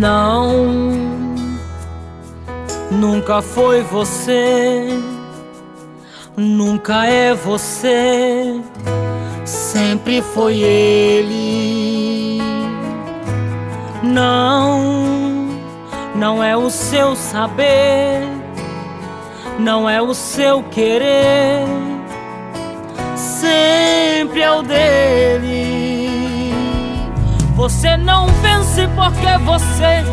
Não, nunca foi você, nunca é você, sempre foi ele. Não, não é o seu saber, não é o seu querer, sempre é o dele. Você não vence porque você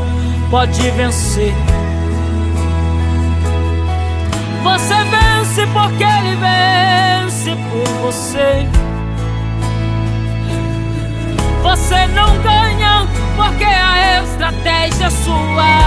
pode vencer. Você vence porque ele vence por você. Você não ganha porque a estratégia é sua.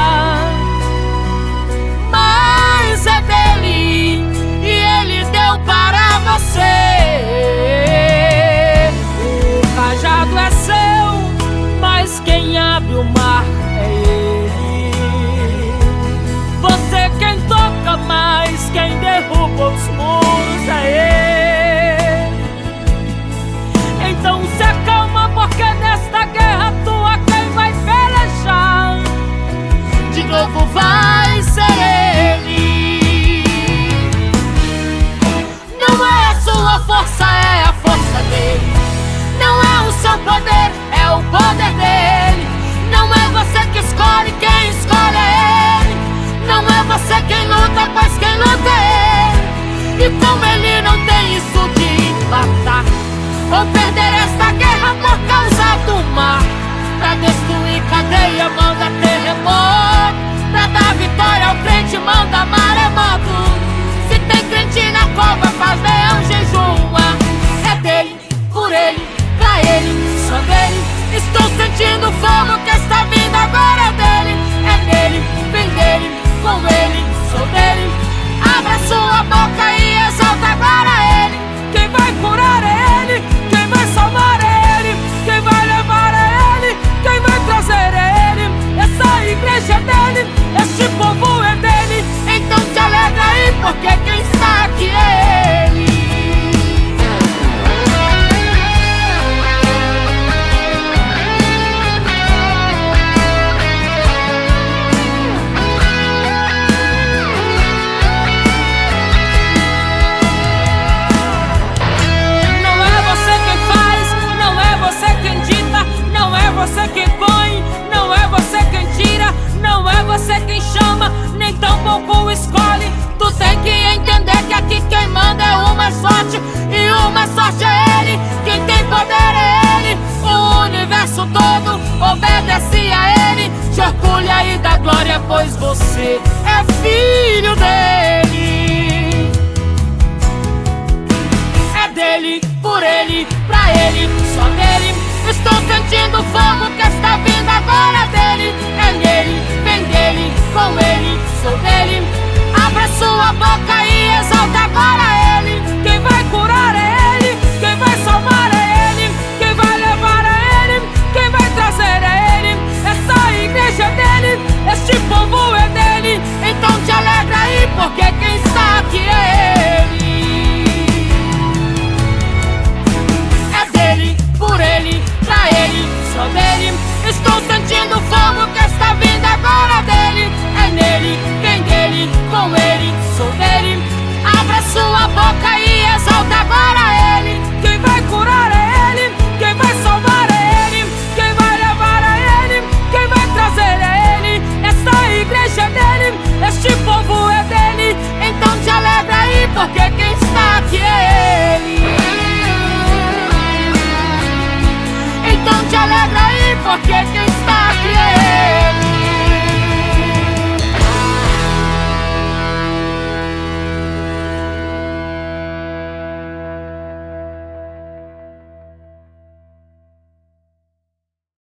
força é a força dele. Não é o seu poder, é o poder dele. Não é você que escolhe quem. ele, por ele, pra ele, só dele. Estou sentindo fogo que está vindo agora é dele. É nele, vem dele, com ele, sou dele. Sentindo fogo que está vindo agora dele. É nele, vem dele, com ele, sou dele. Abra sua boca e exalta agora ele. Quem vai curar é ele, quem vai salvar é ele. Quem vai levar a ele, quem vai trazer é ele. Esta igreja é dele, este povo é dele. Então te alegra aí, porque quem está aqui é ele. Então porque